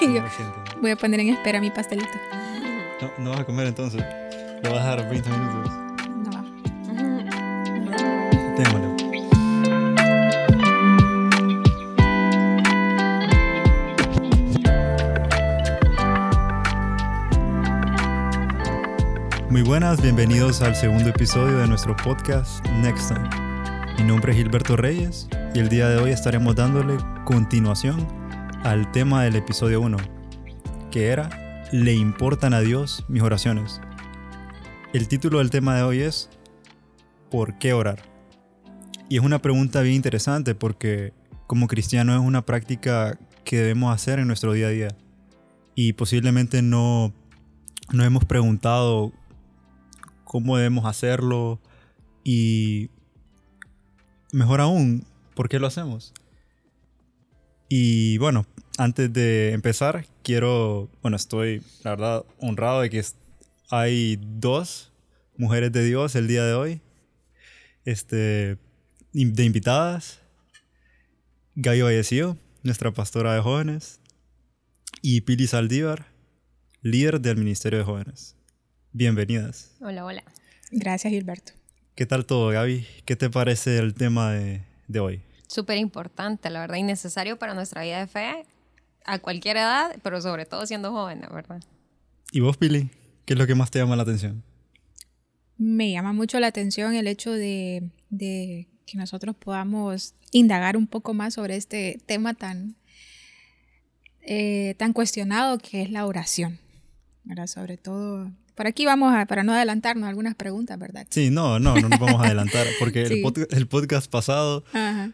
voy a poner en espera mi pastelito. No, no vas a comer entonces. Le vas a dar 20 minutos. No va. Démosle. Muy buenas, bienvenidos al segundo episodio de nuestro podcast Next Time. Mi nombre es Gilberto Reyes y el día de hoy estaremos dándole continuación al tema del episodio 1, que era ¿Le importan a Dios mis oraciones? El título del tema de hoy es ¿Por qué orar? Y es una pregunta bien interesante porque como cristiano es una práctica que debemos hacer en nuestro día a día. Y posiblemente no, no hemos preguntado cómo debemos hacerlo y mejor aún, ¿por qué lo hacemos? Y bueno, antes de empezar, quiero, bueno, estoy, la verdad, honrado de que hay dos mujeres de Dios el día de hoy, este, de invitadas, Gaby Vallecillo, nuestra pastora de jóvenes, y Pili Saldívar, líder del Ministerio de Jóvenes. Bienvenidas. Hola, hola. Gracias, Gilberto. ¿Qué tal todo, Gaby? ¿Qué te parece el tema de, de hoy? Súper importante, la verdad, y necesario para nuestra vida de fe a cualquier edad, pero sobre todo siendo joven, ¿verdad? ¿Y vos, Pili? ¿Qué es lo que más te llama la atención? Me llama mucho la atención el hecho de, de que nosotros podamos indagar un poco más sobre este tema tan, eh, tan cuestionado que es la oración. ¿verdad? Sobre todo por aquí vamos a, para no adelantarnos, algunas preguntas, ¿verdad? Sí, no, no, no nos vamos a adelantar, porque Sí. el, pod- el podcast pasado Ajá.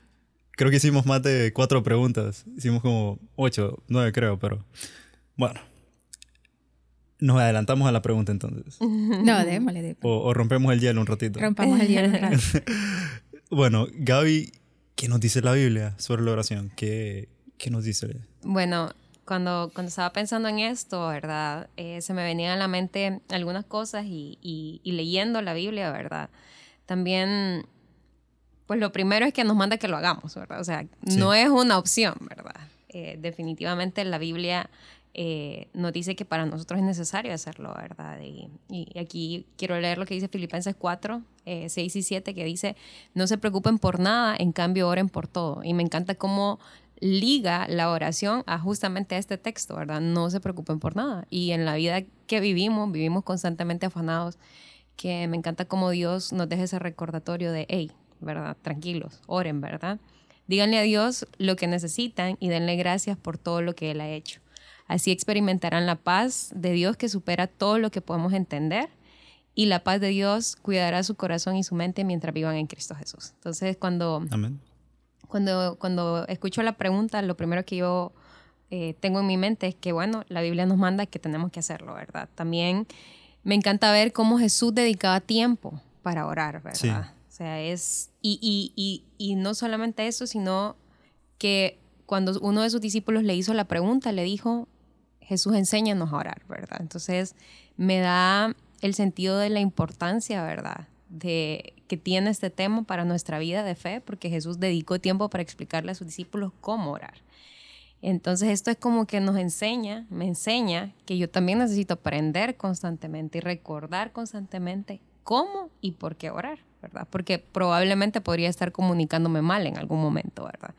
Creo que hicimos más de cuatro preguntas. Hicimos como ocho, nueve creo, pero bueno. Nos adelantamos a la pregunta entonces. No, démosle, démosle. O, o rompemos el hielo un ratito. Rompamos el hielo un rato. Bueno, Gaby, ¿qué nos dice la Biblia sobre la oración? ¿Qué, qué nos dice? Bueno, cuando, cuando estaba pensando en esto, ¿verdad? Eh, se me venían a la mente algunas cosas y, y- y leyendo la Biblia, ¿verdad? También, pues lo primero es que nos manda que lo hagamos, ¿verdad? O sea, Sí. no es una opción, ¿verdad? Eh, definitivamente la Biblia eh, nos dice que para nosotros es necesario hacerlo, ¿verdad? Y, y aquí quiero leer lo que dice Filipenses 4, eh, 6 y 7, que dice, no se preocupen por nada, en cambio oren por todo. Y me encanta cómo liga la oración a justamente este texto, ¿verdad? No se preocupen por nada. Y en la vida que vivimos, vivimos constantemente afanados, que me encanta cómo Dios nos deja ese recordatorio de, hey, ¿verdad? Tranquilos, oren, ¿verdad? Díganle a Dios lo que necesitan y denle gracias por todo lo que Él ha hecho. Así experimentarán la paz de Dios que supera todo lo que podemos entender y la paz de Dios cuidará su corazón y su mente mientras vivan en Cristo Jesús. Entonces, cuando Amén. cuando, cuando escucho la pregunta, lo primero que yo eh, tengo en mi mente es que, bueno, la Biblia nos manda que tenemos que hacerlo, ¿verdad? También me encanta ver cómo Jesús dedicaba tiempo para orar, ¿verdad? Sí. Sea, es... Y, y, y, y no solamente eso, sino que cuando uno de sus discípulos le hizo la pregunta, le dijo, Jesús enséñanos a orar, ¿verdad? Entonces me da el sentido de la importancia, ¿verdad? De que tiene este tema para nuestra vida de fe, porque Jesús dedicó tiempo para explicarle a sus discípulos cómo orar. Entonces esto es como que nos enseña, me enseña que yo también necesito aprender constantemente y recordar constantemente cómo y por qué orar, ¿verdad? Porque probablemente podría estar comunicándome mal en algún momento, ¿verdad?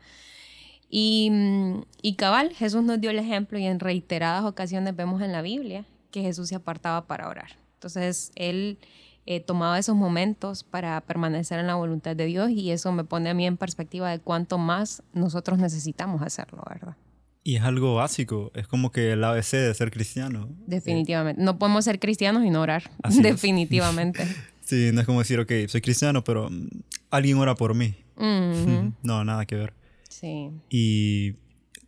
Y, mm, y cabal, Jesús nos dio el ejemplo y en reiteradas ocasiones vemos en la Biblia que Jesús se apartaba para orar. Entonces, él eh, tomaba esos momentos para permanecer en la voluntad de Dios y eso me pone a mí en perspectiva de cuánto más nosotros necesitamos hacerlo, ¿verdad? Y es algo básico, es como que el ABC de ser cristiano. Definitivamente. No podemos ser cristianos y no orar. Así. Definitivamente. Sí, no es como decir, ok, soy cristiano, pero mm, alguien ora por mí. Ujú. No, nada que ver. Sí. Y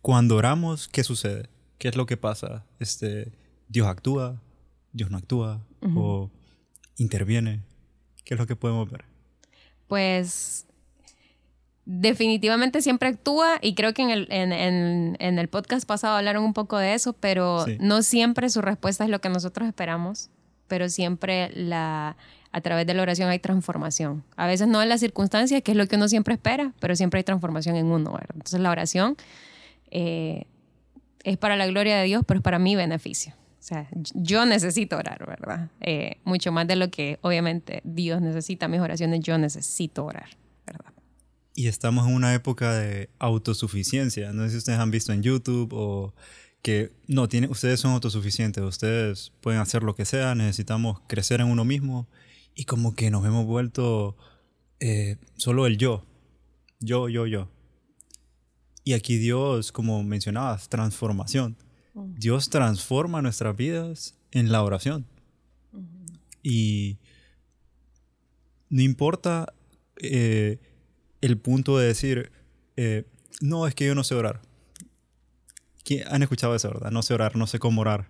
cuando oramos, ¿qué sucede? ¿Qué es lo que pasa? Este, Dios actúa, Dios no actúa, o interviene. ¿Qué es lo que podemos ver? Pues definitivamente siempre actúa y creo que en el, en, en- en el podcast pasado hablaron un poco de eso, pero Sí. no siempre su respuesta es lo que nosotros esperamos, pero siempre la, a través de la oración hay transformación. A veces no en las circunstancias, que es lo que uno siempre espera, pero siempre hay transformación en uno. ¿verdad? Entonces la oración eh, es para la gloria de Dios, pero es para mi beneficio. O sea, yo necesito orar, ¿verdad? Eh, mucho más de lo que obviamente Dios necesita mis oraciones, yo necesito orar, ¿verdad? Y estamos en una época de autosuficiencia. No sé si ustedes han visto en YouTube o que no, tiene, ustedes son autosuficientes, ustedes pueden hacer lo que sea, necesitamos crecer en uno mismo y como que nos hemos vuelto eh, solo el yo, yo, yo, yo. Y aquí Dios, como mencionabas, transformación. Mm. Dios transforma nuestras vidas en la oración. Y no importa eh, el punto de decir, eh, no, es que yo no sé orar. Han escuchado eso, ¿verdad? No sé orar, no sé cómo orar.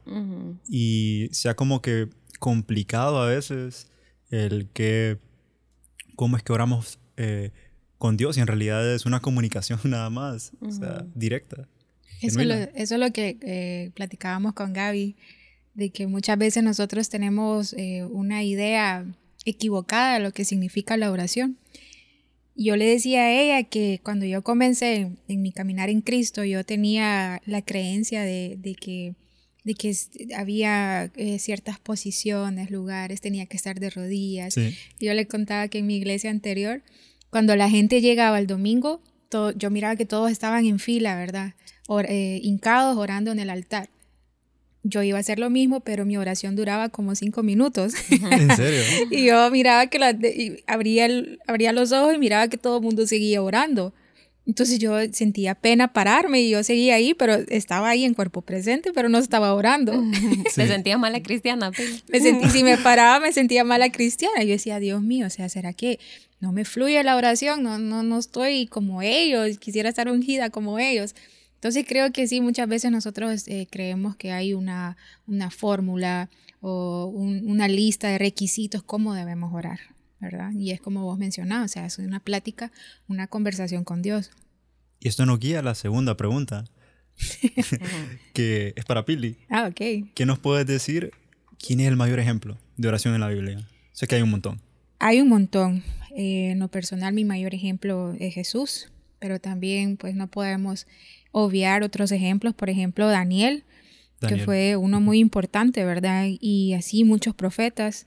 Y se ha como que complicado a veces el que, cómo es que oramos eh, con Dios y en realidad es una comunicación nada más, o sea, directa. Eso, es lo que eh, platicábamos con Gaby, de que muchas veces nosotros tenemos eh, una idea equivocada de lo que significa la oración. Yo le decía a ella que cuando yo comencé en, mi caminar en Cristo, yo tenía la creencia de, que, de que había eh, ciertas posiciones, lugares, tenía que estar de rodillas. Yo le contaba que en mi iglesia anterior, cuando la gente llegaba el domingo, yo miraba que todos estaban en fila, ¿verdad? Eh, hincados orando en el altar. Yo iba a hacer lo mismo, pero mi oración duraba como cinco minutos. ¿En serio? y yo miraba que la, abría, abría los ojos y miraba que todo el mundo seguía orando. Entonces yo sentía pena pararme y yo seguía ahí, pero estaba ahí en cuerpo presente, pero no estaba orando. Me sentía mala cristiana. Me sentí, si me paraba, me sentía mala cristiana. Yo decía, Dios mío, o sea, ¿será que no me fluye la oración? No, no, no estoy como ellos, quisiera estar ungida como ellos. Entonces creo que sí, muchas veces nosotros eh, creemos que hay una, una fórmula o una lista de requisitos cómo debemos orar, ¿verdad? Y es como vos mencionabas, o sea, es una plática, una conversación con Dios. Y esto nos guía a la segunda pregunta, que es para Pili. Ah, ok. ¿Qué nos puedes decir? ¿Quién es el mayor ejemplo de oración en la Biblia? Sé que hay un montón. Hay un montón. Eh, en lo personal, mi mayor ejemplo es Jesús, pero también pues no podemos obviar otros ejemplos, por ejemplo, Daniel, que fue uno muy importante, ¿verdad? Y así muchos profetas.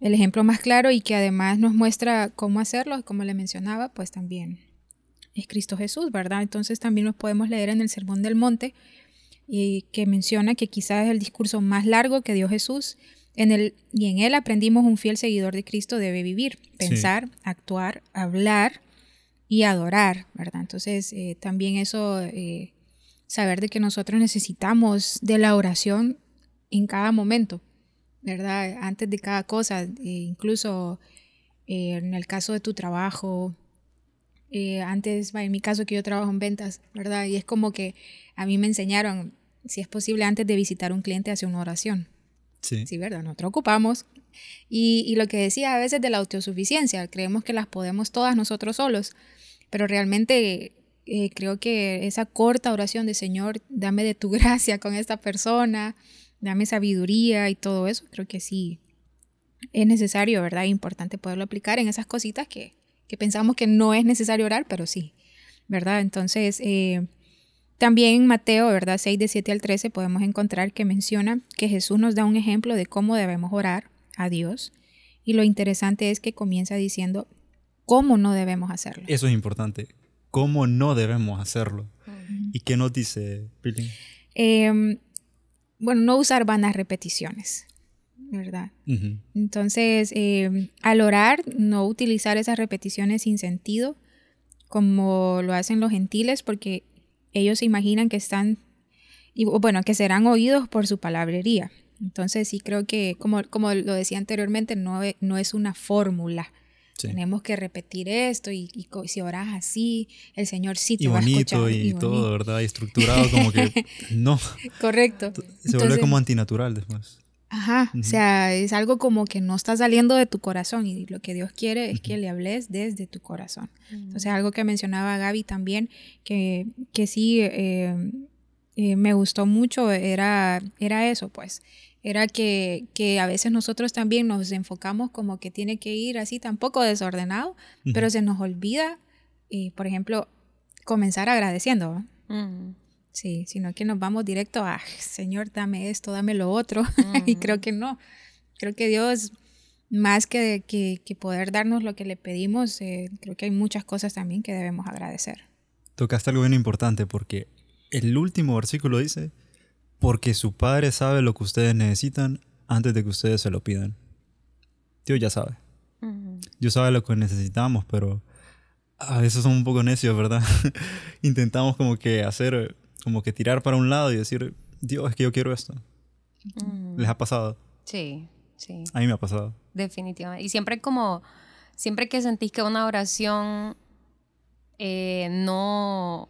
El ejemplo más claro y que además nos muestra cómo hacerlo, como le mencionaba, pues también es Cristo Jesús, ¿verdad? Entonces también nos podemos leer en el Sermón del Monte, y que menciona que quizás es el discurso más largo que dio Jesús, en el, y en él aprendimos un fiel seguidor de Cristo debe vivir, pensar, actuar, hablar y adorar, ¿verdad? Entonces, eh, también eso, eh, saber de que nosotros necesitamos de la oración en cada momento, ¿verdad? Antes de cada cosa, eh, incluso en el caso de tu trabajo, antes, en mi caso que yo trabajo en ventas, ¿verdad? Y es como que a mí me enseñaron, si es posible, antes de visitar un cliente, hacer una oración. Sí. Sí, ¿verdad? Nosotros ocupamos. Y, y lo que decía a veces de la autosuficiencia, creemos que las podemos todas nosotros solos, pero realmente eh, creo que esa corta oración de Señor, dame de tu gracia con esta persona, dame sabiduría y todo eso, creo que sí es necesario, ¿verdad? Importante poderlo aplicar en esas cositas que, que pensamos que no es necesario orar, pero sí, ¿verdad? Entonces, eh, también en Mateo, ¿verdad? 6 de 7 al 13 podemos encontrar que menciona que Jesús nos da un ejemplo de cómo debemos orar a Dios. Y lo interesante es que comienza diciendo, cómo no debemos hacerlo. Eso es importante. ¿Cómo no debemos hacerlo? ¿Y qué nos dice Pilín? Em, bueno, no usar vanas repeticiones, ¿verdad? Entonces, em, al orar, no utilizar esas repeticiones sin sentido, como lo hacen los gentiles, porque ellos se imaginan que están, y, bueno, que serán oídos por su palabrería. Entonces, sí creo que, como, como lo decía anteriormente, no, no es una fórmula tenemos que repetir esto y, si oras así, el Señor sí te va a escuchar. Y, y todo, ¿verdad? Y estructurado como que no. Correcto. Se vuelve como antinatural después. Ajá, o sea, es algo como que no está saliendo de tu corazón y lo que Dios quiere es que le hables desde tu corazón. Entonces, algo que mencionaba Gaby también, que, que sí eh, eh, me gustó mucho, era, era eso, pues, era que, que, a veces nosotros también nos enfocamos como que tiene que ir así tampoco desordenado, pero se nos olvida, eh, por ejemplo, comenzar agradeciendo. Sí, sino que nos vamos directo a, Señor, dame esto, dame lo otro. y creo que no. Creo que Dios, más que, que, poder darnos lo que le pedimos, eh, creo que hay muchas cosas también que debemos agradecer. Tocaste algo bien importante porque el último versículo dice, porque su Padre sabe lo que ustedes necesitan antes de que ustedes se lo pidan. Dios ya sabe. Dios sabe lo que necesitamos, pero a veces somos un poco necios, ¿verdad? Intentamos como que hacer como que tirar para un lado y decir, Dios, es que yo quiero esto. Mm. ¿Les ha pasado? Sí, sí. A mí me ha pasado. Definitivamente. Y siempre como, siempre que sentís que una oración eh, no,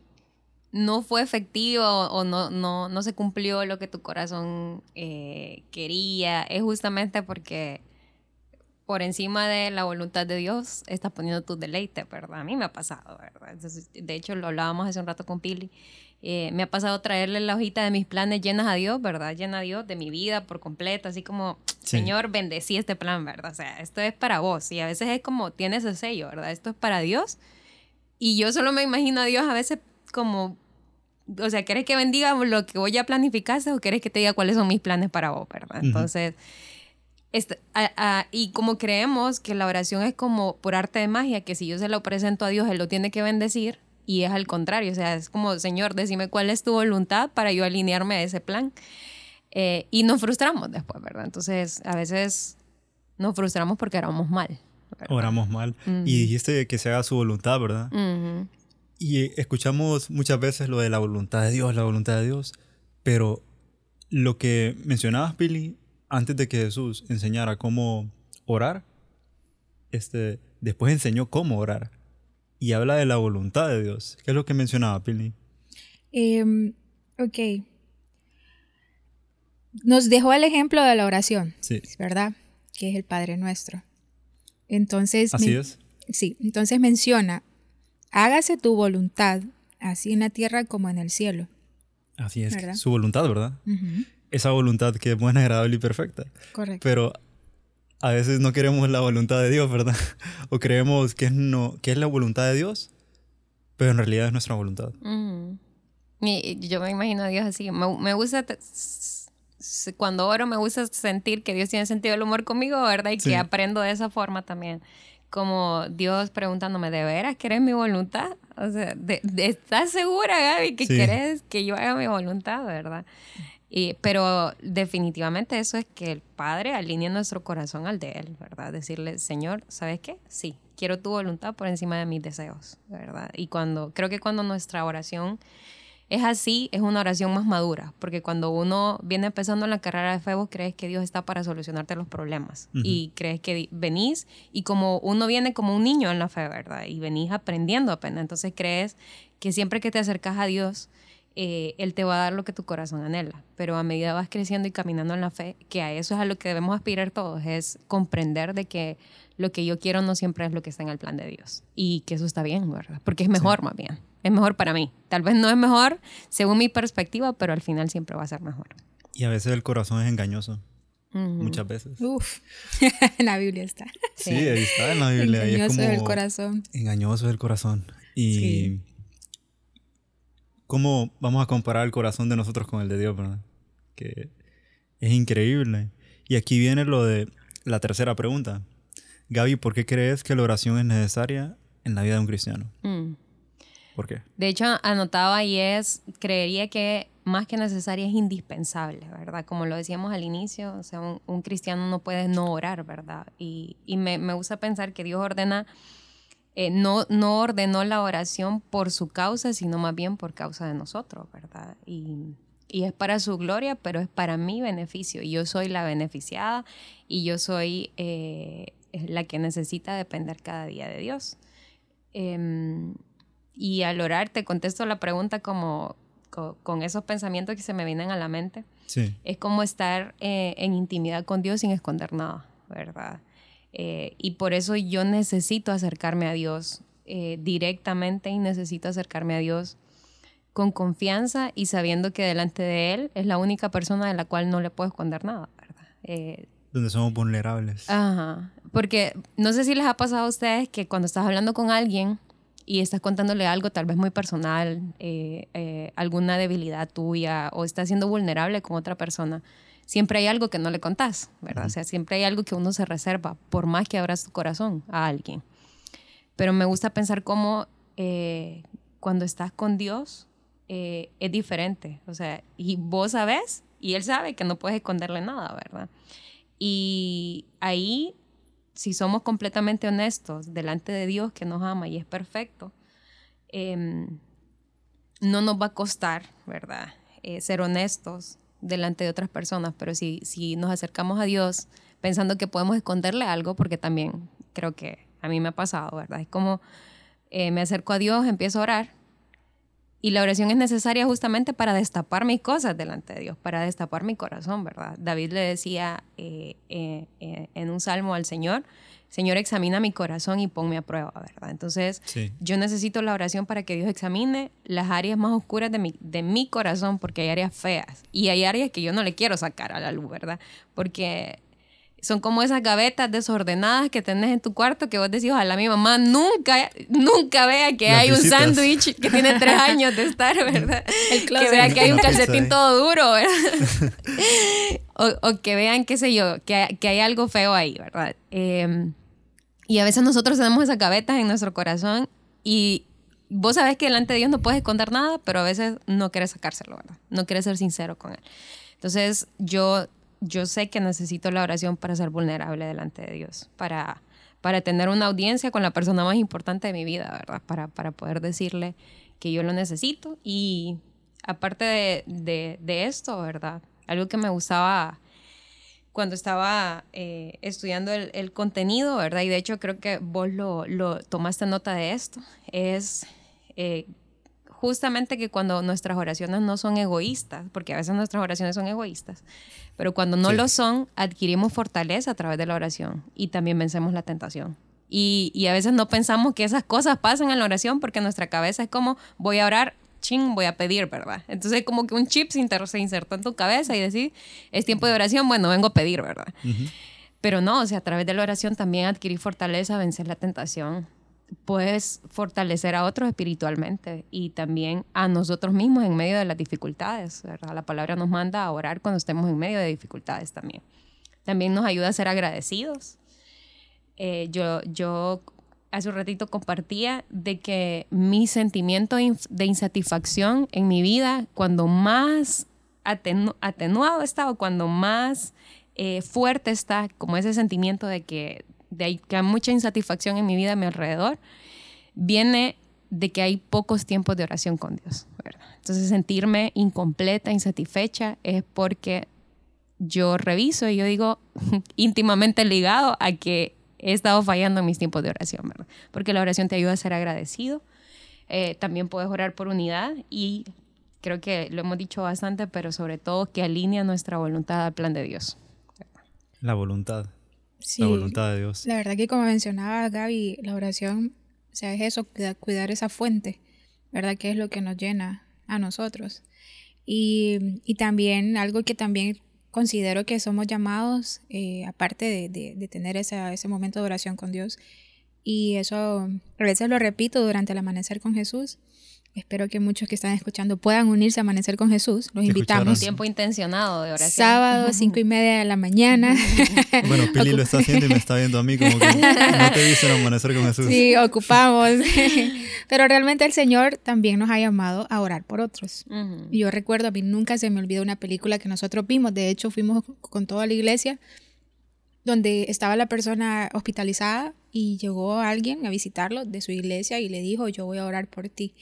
no fue efectiva o no, no, no se cumplió lo que tu corazón eh, quería, es justamente porque por encima de la voluntad de Dios estás poniendo tu deleite, ¿verdad? A mí me ha pasado, ¿verdad? de hecho, lo hablábamos hace un rato con Pili eh, me ha pasado traerle la hojita de mis planes llenas a Dios, ¿verdad? Llena a Dios de mi vida por completo, así como, Señor, bendecí este plan, ¿verdad? O sea, esto es para vos. Y a veces es como, tienes ese sello, ¿verdad? Esto es para Dios. Y yo solo me imagino a Dios a veces como, o sea, ¿quieres que bendiga lo que voy a planificarse o quieres que te diga cuáles son mis planes para vos, ¿verdad? Entonces... Este, y como creemos que la oración es como por arte de magia, que si yo se lo presento a Dios, Él lo tiene que bendecir, y es al contrario, o sea, es como, Señor, decime cuál es tu voluntad para yo alinearme a ese plan. Eh, y nos frustramos después, ¿verdad? Entonces, a veces nos frustramos porque oramos mal. Oramos mal. Y dijiste que se haga su voluntad, ¿verdad? Y escuchamos muchas veces lo de la voluntad de Dios, la voluntad de Dios, pero lo que mencionabas, Billy, antes de que Jesús enseñara cómo orar, este, después enseñó cómo orar y habla de la voluntad de Dios. ¿Qué es lo que mencionaba, Pili? Em, ok. Nos dejó el ejemplo de la oración, sí. ¿verdad? Que es el Padre Nuestro. Entonces, así es. Sí, entonces menciona, hágase tu voluntad, así en la tierra como en el cielo. Así es, su voluntad, ¿verdad? Esa voluntad que es buena, agradable y perfecta. Correcto. Pero a veces no queremos la voluntad de Dios, ¿verdad? O creemos que es, no, que es la voluntad de Dios, pero en realidad es nuestra voluntad. y yo me imagino a Dios así. Me, gusta, cuando oro, me gusta sentir que Dios tiene sentido del humor conmigo, ¿verdad? Y que aprendo de esa forma también. Como Dios preguntándome, ¿de veras querés mi voluntad? O sea, ¿estás segura, Gaby, que querés que yo haga mi voluntad, verdad? pero definitivamente eso es que el Padre alinea nuestro corazón al de Él, ¿verdad? Decirle, Señor, ¿sabes qué? Sí, quiero tu voluntad por encima de mis deseos, ¿verdad? Y cuando, creo que cuando nuestra oración es así, es una oración más madura, porque cuando uno viene empezando en la carrera de fe, vos crees que Dios está para solucionarte los problemas y crees que venís y como uno viene como un niño en la fe, ¿verdad? Y venís aprendiendo apenas, entonces crees que siempre que te acercas a Dios, eh, Él te va a dar lo que tu corazón anhela. Pero a medida vas creciendo y caminando en la fe, que a eso es a lo que debemos aspirar todos, es comprender de que lo que yo quiero no siempre es lo que está en el plan de Dios. Y que eso está bien, ¿verdad? Porque es mejor más bien. Es mejor para mí. Tal vez no es mejor según mi perspectiva, pero al final siempre va a ser mejor. Y a veces el corazón es engañoso. Muchas veces. Uf, en la Biblia está. Sí, ahí está en la Biblia. Engañoso es, el corazón. Engañoso es el corazón. Y cómo vamos a comparar el corazón de nosotros con el de Dios, ¿verdad? Que es increíble. Y aquí viene lo de la tercera pregunta. Gaby, ¿por qué crees que la oración es necesaria en la vida de un cristiano? Mm. ¿Por qué? De hecho, anotaba y es, creería que más que necesaria es indispensable, ¿verdad? Como lo decíamos al inicio, o sea, un, cristiano no puede no orar, ¿verdad? Y, y me, me gusta pensar que Dios ordena eh, no, no ordenó la oración por su causa, sino más bien por causa de nosotros, ¿verdad? Y, es para su gloria, pero es para mi beneficio. Y yo soy la beneficiada y yo soy eh, la que necesita depender cada día de Dios. Em, y al orar, te contesto la pregunta como con, esos pensamientos que se me vienen a la mente. Es como estar eh, en intimidad con Dios sin esconder nada, ¿verdad? Eh, y por eso yo necesito acercarme a Dios eh, directamente y necesito acercarme a Dios con confianza y sabiendo que delante de Él es la única persona de la cual no le puedo esconder nada, ¿verdad? Eh, Donde somos vulnerables. Ajá. Porque no sé si les ha pasado a ustedes que cuando estás hablando con alguien y estás contándole algo tal vez muy personal, eh, eh, alguna debilidad tuya o estás siendo vulnerable con otra persona, siempre hay algo que no le contás, ¿verdad? O sea, siempre hay algo que uno se reserva, por más que abras tu corazón a alguien. Pero me gusta pensar cómo eh, cuando estás con Dios es diferente, o sea, y vos sabes y Él sabe que no puedes esconderle nada, ¿verdad? Y ahí si somos completamente honestos delante de Dios que nos ama y es perfecto, em, no nos va a costar, ¿verdad? Eh, ser honestos delante de otras personas, pero si, si nos acercamos a Dios pensando que podemos esconderle algo, porque también creo que a mí me ha pasado, ¿verdad? Es como eh, me acerco a Dios, empiezo a orar y la oración es necesaria justamente para destapar mis cosas delante de Dios, para destapar mi corazón, ¿verdad? David le decía eh, eh, eh, en un salmo al Señor, Señor, examina mi corazón y ponme a prueba, ¿verdad? Entonces, yo necesito la oración para que Dios examine las áreas más oscuras de mi, de mi corazón, porque hay áreas feas y hay áreas que yo no le quiero sacar a la luz, ¿verdad? Porque son como esas gavetas desordenadas que tenés en tu cuarto que vos decís, ojalá mi mamá nunca, nunca vea que hay un sándwich que tiene tres años de estar, ¿verdad? que vea que hay un calcetín todo duro, ¿verdad? o, que vean, qué sé yo, que, que hay algo feo ahí, ¿verdad? Em, y a veces nosotros tenemos esas gavetas en nuestro corazón y vos sabés que delante de Dios no puedes esconder nada, pero a veces no quieres sacárselo, ¿verdad? No quieres ser sincero con Él. Entonces yo yo sé que necesito la oración para ser vulnerable delante de Dios, para, para tener una audiencia con la persona más importante de mi vida, ¿verdad? Para, para poder decirle que yo lo necesito. Y aparte de, de, esto, ¿verdad? Algo que me gustaba cuando estaba eh, estudiando el, el, contenido, ¿verdad? Y de hecho creo que vos lo, lo tomaste nota de esto, es eh, justamente que cuando nuestras oraciones no son egoístas, porque a veces nuestras oraciones son egoístas, pero cuando no lo son, adquirimos fortaleza a través de la oración y también vencemos la tentación. Y, y, a veces no pensamos que esas cosas pasan en la oración porque nuestra cabeza es como, voy a orar, ching, voy a pedir, ¿verdad? Entonces como que un chip se, insertó en tu cabeza y decís, es tiempo de oración, bueno, vengo a pedir, ¿verdad? Pero no, o sea, a través de la oración también adquirí fortaleza, vencer la tentación puedes fortalecer a otros espiritualmente y también a nosotros mismos en medio de las dificultades. La palabra nos manda a orar cuando estemos en medio de dificultades también. También nos ayuda a ser agradecidos. Eh, yo, yo hace un ratito compartía de que mi sentimiento de insatisfacción en mi vida, cuando más atenuado está o cuando más eh, fuerte está, como ese sentimiento de que de ahí que hay mucha insatisfacción en mi vida a mi alrededor, viene de que hay pocos tiempos de oración con Dios. Entonces sentirme incompleta, insatisfecha, es porque yo reviso y yo digo íntimamente ligado a que he estado fallando mis tiempos de oración, ¿verdad? Porque la oración te ayuda a ser agradecido. Eh, también puedes orar por unidad y creo que lo hemos dicho bastante, pero sobre todo que alinea nuestra voluntad al plan de Dios. La voluntad la voluntad de Dios. La verdad que como mencionaba Gaby, la oración, o sea, es eso, cuidar esa fuente, ¿verdad? Que es lo que nos llena a nosotros. Y, y también algo que también considero que somos llamados, eh, aparte de, de, de tener esa, ese momento de oración con Dios, y eso a veces lo repito durante el amanecer con Jesús, Espero que muchos que están escuchando puedan unirse a Amanecer con Jesús. Los invitamos. Un tiempo intencionado de oración. Sábado, cinco y media de la mañana. Bueno, Pili lo está haciendo y me está viendo a mí como que no te dicen Amanecer con Jesús. Sí, ocupamos. Pero realmente el Señor también nos ha llamado a orar por otros. Y yo recuerdo, a mí nunca se me olvidó una película que nosotros vimos. De hecho, fuimos con toda la iglesia donde estaba la persona hospitalizada y llegó alguien a visitarlo de su iglesia y le dijo, yo voy a orar por ti.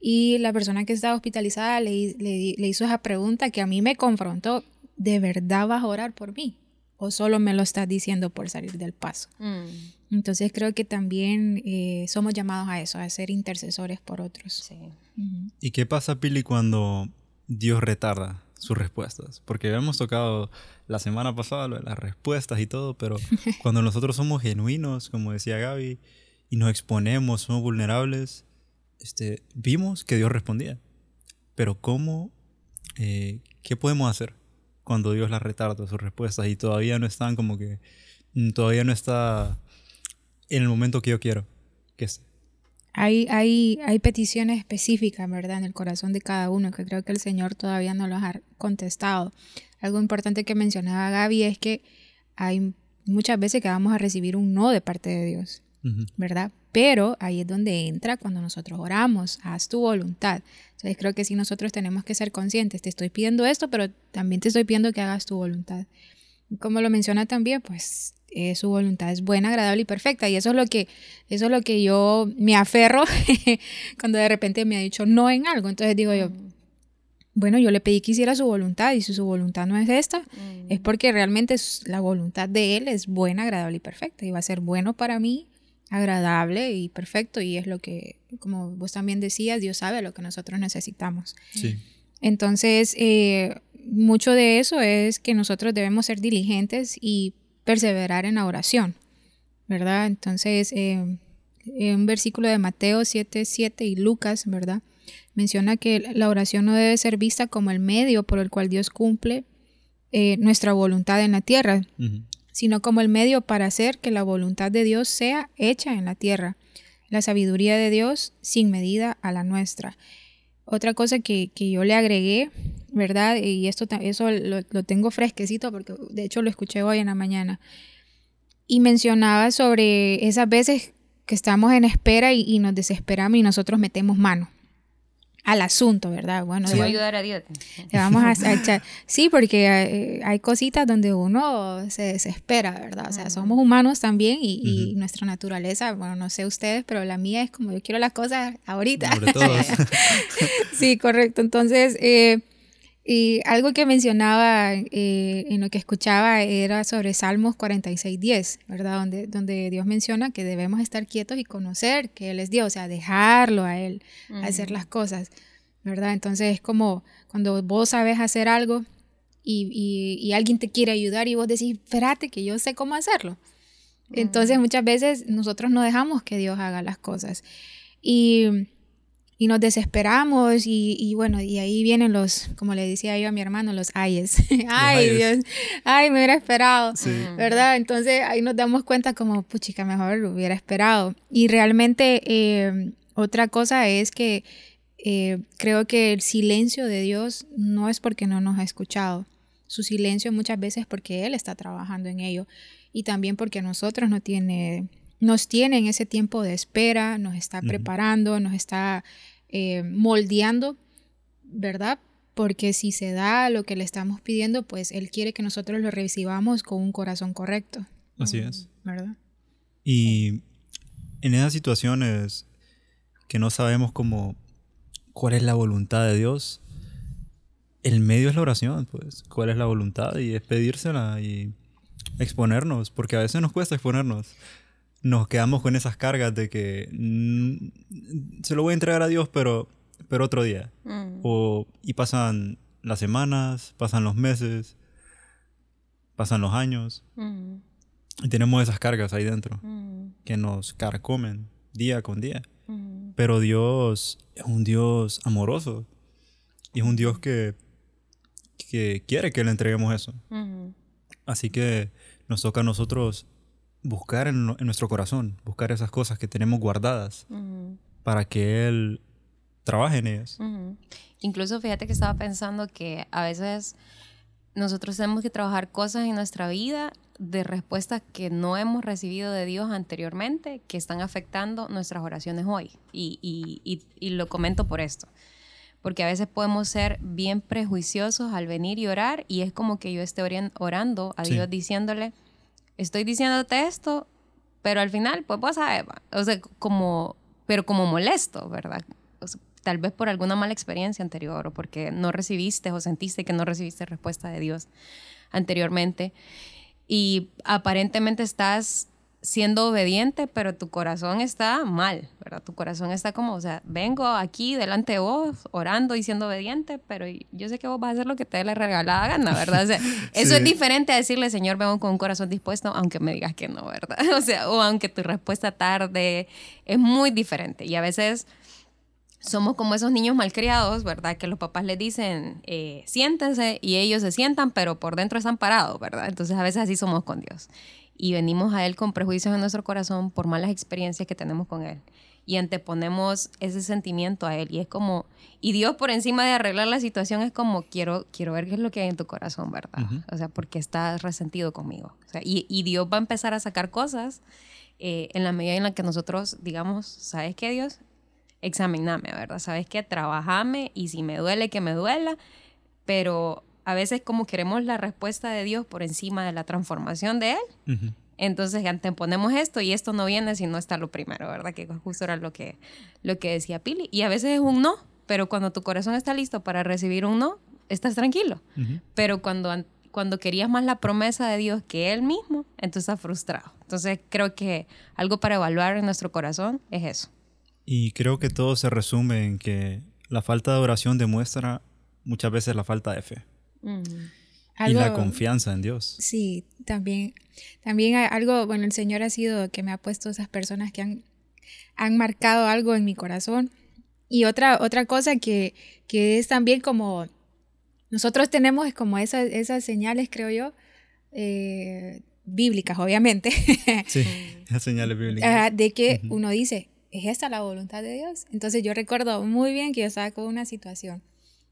Y la persona que estaba hospitalizada le, le, hizo esa pregunta que a mí me confrontó, ¿de verdad vas a orar por mí? ¿O solo me lo estás diciendo por salir del paso? Mm. Entonces creo que también eh, somos llamados a eso, a ser intercesores por otros. ¿Y qué pasa, Pili, cuando Dios retarda sus respuestas? Porque habíamos tocado la semana pasada lo de las respuestas y todo, pero cuando nosotros somos genuinos, como decía Gaby, y nos exponemos, somos vulnerables, este, vimos que Dios respondía. Pero ¿cómo, eh, qué podemos hacer cuando Dios las retarda sus respuestas y todavía no están como que, mm, todavía no está en el momento que yo quiero que esté? hay, hay, hay peticiones específicas, ¿verdad? En el corazón de cada uno que creo que el Señor todavía no los ha contestado. Algo importante que mencionaba Gaby es que hay muchas veces que vamos a recibir un no de parte de Dios, ¿verdad? Pero ahí es donde entra cuando nosotros oramos, haz tu voluntad. Entonces creo que sí nosotros tenemos que ser conscientes, te estoy pidiendo esto, pero también te estoy pidiendo que hagas tu voluntad. Como lo menciona también, pues eh, su voluntad es buena, agradable y perfecta. Y eso es lo que, eso es lo que yo me aferro cuando de repente me ha dicho no en algo. Entonces digo yo, bueno, yo le pedí que hiciera su voluntad y si su voluntad no es esta, es porque realmente la voluntad de Él es buena, agradable y perfecta y va a ser bueno para mí, agradable y perfecto y es lo que, como vos también decías, Dios sabe lo que nosotros necesitamos. Sí. Entonces, eh, mucho de eso es que nosotros debemos ser diligentes y perseverar en la oración, ¿verdad? Entonces, eh, en un versículo de Mateo 7, 7 y Lucas, ¿verdad? menciona que la oración no debe ser vista como el medio por el cual Dios cumple eh, nuestra voluntad en la tierra, sino como el medio para hacer que la voluntad de Dios sea hecha en la tierra, la sabiduría de Dios sin medida a la nuestra. Otra cosa que, yo le agregué, ¿verdad? Y esto eso lo, tengo fresquecito porque de hecho lo escuché hoy en la mañana. Y mencionaba sobre esas veces que estamos en espera y, y nos desesperamos y nosotros metemos mano al asunto, ¿verdad? Bueno, se va a ayudar a Dios. Le vamos a, echar. Sí, porque hay, hay, cositas donde uno se desespera, ¿verdad? O sea, somos humanos también y, nuestra naturaleza, bueno, no sé ustedes, pero la mía es como yo quiero las cosas ahorita. Sobre todo. sí, correcto. Entonces, eh, y algo que mencionaba eh, en lo que escuchaba era sobre Salmos 46.10, ¿verdad? Donde, donde Dios menciona que debemos estar quietos y conocer que Él es Dios, o sea, dejarlo a Él hacer las cosas, ¿verdad? Entonces es como cuando vos sabes hacer algo y, y, alguien te quiere ayudar y vos decís, espérate que yo sé cómo hacerlo. Entonces muchas veces nosotros no dejamos que Dios haga las cosas. Y y nos desesperamos y, bueno, y ahí vienen los, como le decía yo a mi hermano, los ayes. ay, Dios, ay, me hubiera esperado, ¿verdad? Entonces ahí nos damos cuenta como, puchica, mejor lo hubiera esperado. Y realmente eh, otra cosa es que eh, creo que el silencio de Dios no es porque no nos ha escuchado. Su silencio muchas veces es porque Él está trabajando en ello y también porque nosotros no tiene nos tiene en ese tiempo de espera, nos está preparando, nos está eh, moldeando, ¿verdad? Porque si se da lo que le estamos pidiendo, pues Él quiere que nosotros lo recibamos con un corazón correcto. Así es. ¿Verdad? Y en esas situaciones que no sabemos cómo, cuál es la voluntad de Dios, el medio es la oración, pues, cuál es la voluntad y es pedírsela y exponernos, porque a veces nos cuesta exponernos nos quedamos con esas cargas de que mm, se lo voy a entregar a Dios, pero, pero otro día. Mm. O, y pasan las semanas, pasan los meses, pasan los años. Mm. Y tenemos esas cargas ahí dentro que nos carcomen día con día. Pero Dios es un Dios amoroso. Y es un Dios que, que quiere que le entreguemos eso. Así que nos toca a nosotros buscar en, nuestro corazón, buscar esas cosas que tenemos guardadas para que Él trabaje en ellas. Incluso fíjate que estaba pensando que a veces nosotros tenemos que trabajar cosas en nuestra vida de respuestas que no hemos recibido de Dios anteriormente que están afectando nuestras oraciones hoy. Y, y, y, lo comento por esto. Porque a veces podemos ser bien prejuiciosos al venir y orar y es como que yo esté orando a Dios diciéndole, estoy diciéndote esto, pero al final, pues vos sabes, o sea, como, pero como molesto, ¿verdad? tal vez por alguna mala experiencia anterior o porque no recibiste o sentiste que no recibiste respuesta de Dios anteriormente. Y aparentemente estás siendo obediente, pero tu corazón está mal, ¿verdad? Tu corazón está como, o sea, vengo aquí delante de vos, orando y siendo obediente, pero yo sé que vos vas a hacer lo que te dé la regalada gana, ¿verdad? O sea, eso es diferente a decirle, Señor, vengo con un corazón dispuesto, aunque me digas que no, ¿verdad? O sea, o aunque tu respuesta tarde, es muy diferente. Y a veces somos como esos niños malcriados, ¿verdad? Que los papás les dicen, eh, siéntense y ellos se sientan, pero por dentro están parados, ¿verdad? Entonces a veces así somos con Dios y venimos a Él con prejuicios en nuestro corazón por malas experiencias que tenemos con Él. y anteponemos ese sentimiento a Él. Y es como, y Dios por encima de arreglar la situación es como, quiero, quiero ver qué es lo que hay en tu corazón, ¿verdad? O sea, porque estás resentido conmigo. O sea, y, y, Dios va a empezar a sacar cosas eh, en la medida en la que nosotros digamos, ¿sabes qué, Dios? Examiname, ¿verdad? ¿Sabes qué? Trabajame y si me duele, que me duela, pero a veces como queremos la respuesta de Dios por encima de la transformación de Él. Entonces anteponemos esto y esto no viene si no está lo primero, ¿verdad? Que justo era lo que, lo que decía Pili. Y a veces es un no, pero cuando tu corazón está listo para recibir un no, estás tranquilo. Pero cuando, cuando querías más la promesa de Dios que Él mismo, entonces estás frustrado. Entonces creo que algo para evaluar en nuestro corazón es eso. Y creo que todo se resume en que la falta de oración demuestra muchas veces la falta de fe. Y la confianza en Dios. Sí, también, también algo, bueno, el Señor ha sido que me ha puesto esas personas que han, han marcado algo en mi corazón. Y otra, otra cosa que, que es también como, nosotros tenemos como esas, esas señales, creo yo, eh, bíblicas, obviamente. Sí, esas señales bíblicas. de que uno dice, ¿es esta la voluntad de Dios? Entonces yo recuerdo muy bien que yo estaba con una situación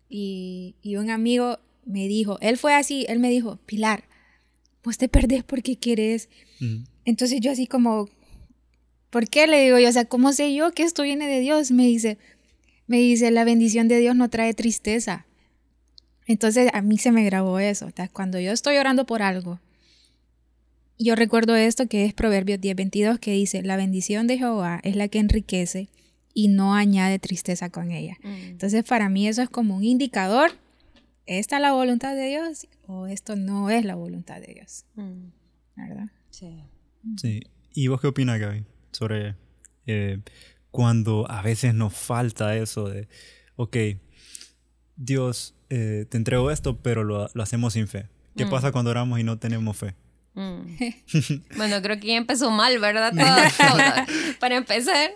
y, y un amigo me dijo, él fue así, él me dijo, Pilar, pues te perdés porque quieres. Entonces yo así como, ¿por qué le digo yo? O sea, ¿cómo sé yo que esto viene de Dios? Me dice, me dice, la bendición de Dios no trae tristeza. Entonces a mí se me grabó eso. Cuando yo estoy orando por algo, yo recuerdo esto que es Proverbios 10:22 que dice, la bendición de Jehová es la que enriquece y no añade tristeza con ella. Mm. Entonces para mí eso es como un indicador, ¿esta es la voluntad de Dios o esto no es la voluntad de Dios? Mm. ¿Verdad? Sí. Sí. ¿Y vos qué opinas, Gaby, sobre eh, cuando a veces nos falta eso de, ok, Dios, eh, te entrego esto, pero lo, hacemos sin fe? ¿Qué mm. pasa cuando oramos y no tenemos fe? Mm. bueno, creo que ya empezó mal, ¿verdad? Para empezar,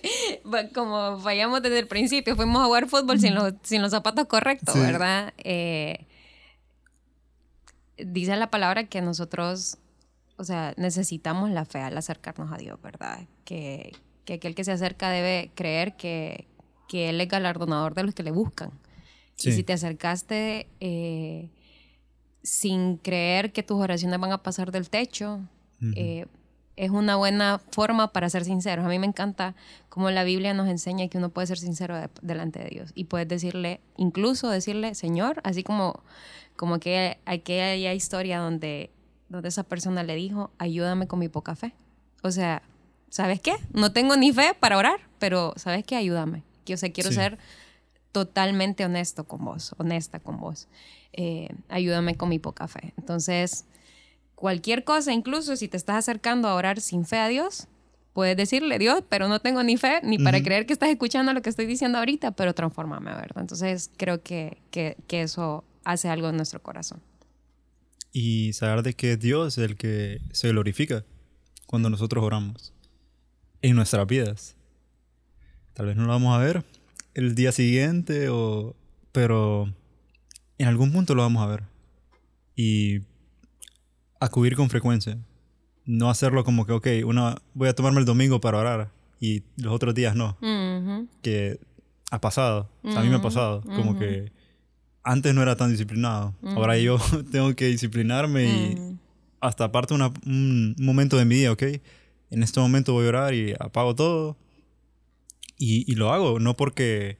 como vayamos desde el principio, fuimos a jugar fútbol sin los, sin los zapatos correctos, ¿verdad? Eh, dice la palabra que nosotros, o sea, necesitamos la fe al acercarnos a Dios, ¿verdad? Que, que aquel que se acerca debe creer que, que Él es galardonador de los que le buscan. Y si te acercaste... Eh, sin creer que tus oraciones van a pasar del techo. Eh, es una buena forma para ser sinceros. A mí me encanta cómo la Biblia nos enseña que uno puede ser sincero delante de Dios y puedes decirle, incluso decirle, Señor, así como, como que aquella historia donde, donde esa persona le dijo, ayúdame con mi poca fe. O sea, ¿sabes qué? No tengo ni fe para orar, pero ¿sabes qué? Ayúdame. Que, o sea, quiero ser totalmente honesto con vos, honesta con vos. Eh, ayúdame con mi poca fe. Entonces, cualquier cosa, incluso si te estás acercando a orar sin fe a Dios, puedes decirle, Dios, pero no tengo ni fe ni para creer que estás escuchando lo que estoy diciendo ahorita, pero transformame, ¿verdad? Entonces, creo que, que, que eso hace algo en nuestro corazón. Y saber de que Dios es el que se glorifica cuando nosotros oramos en nuestras vidas. Tal vez no lo vamos a ver el día siguiente, o, pero en algún punto lo vamos a ver. Y acudir con frecuencia. No hacerlo como que, ok, una, voy a tomarme el domingo para orar y los otros días no. Que ha pasado. a mí me ha pasado. Como que antes no era tan disciplinado. Ahora yo tengo que disciplinarme y mm. hasta aparte un momento de mi día, ok. En este momento voy a orar y apago todo. Y, y lo hago, no porque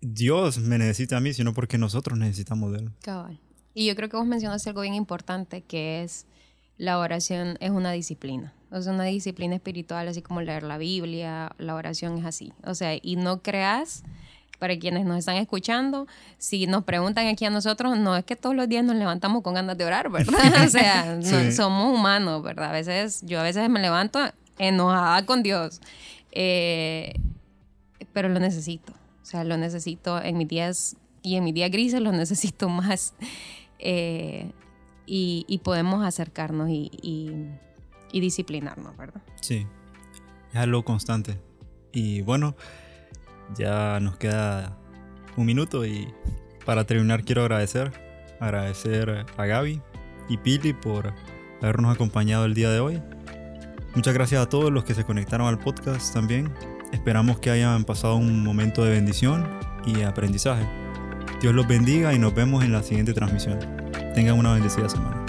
Dios me necesita a mí, sino porque nosotros necesitamos de Él. Cabal. Y yo creo que vos mencionaste algo bien importante, que es la oración es una disciplina. O sea, una disciplina espiritual, así como leer la Biblia, la oración es así. O sea, y no creas, para quienes nos están escuchando, si nos preguntan aquí a nosotros, no es que todos los días nos levantamos con ganas de orar, ¿verdad? o sea, somos humanos, ¿verdad? A veces, yo a veces me levanto enojada con Dios, eh, pero lo necesito. O sea, lo necesito en mis días y en mis días grises lo necesito más. Eh, y, podemos acercarnos y, disciplinarnos, ¿verdad? Sí, es algo constante. Y bueno, ya nos queda un minuto y para terminar quiero agradecer, agradecer a Gaby y Pili por habernos acompañado el día de hoy. Muchas gracias a todos los que se conectaron al podcast también. Esperamos que hayan pasado un momento de bendición y aprendizaje. Dios los bendiga y nos vemos en la siguiente transmisión. Tengan una bendecida semana.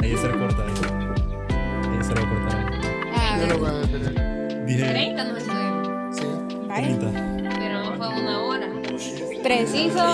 Ahí se lo corta. Ahí, ahí se lo corta. Ahí. Ah, Yo lo voy a detener. Dije 30 nos estuvimos, Sí. vaya. 30. pero no fue una hora. Preciso.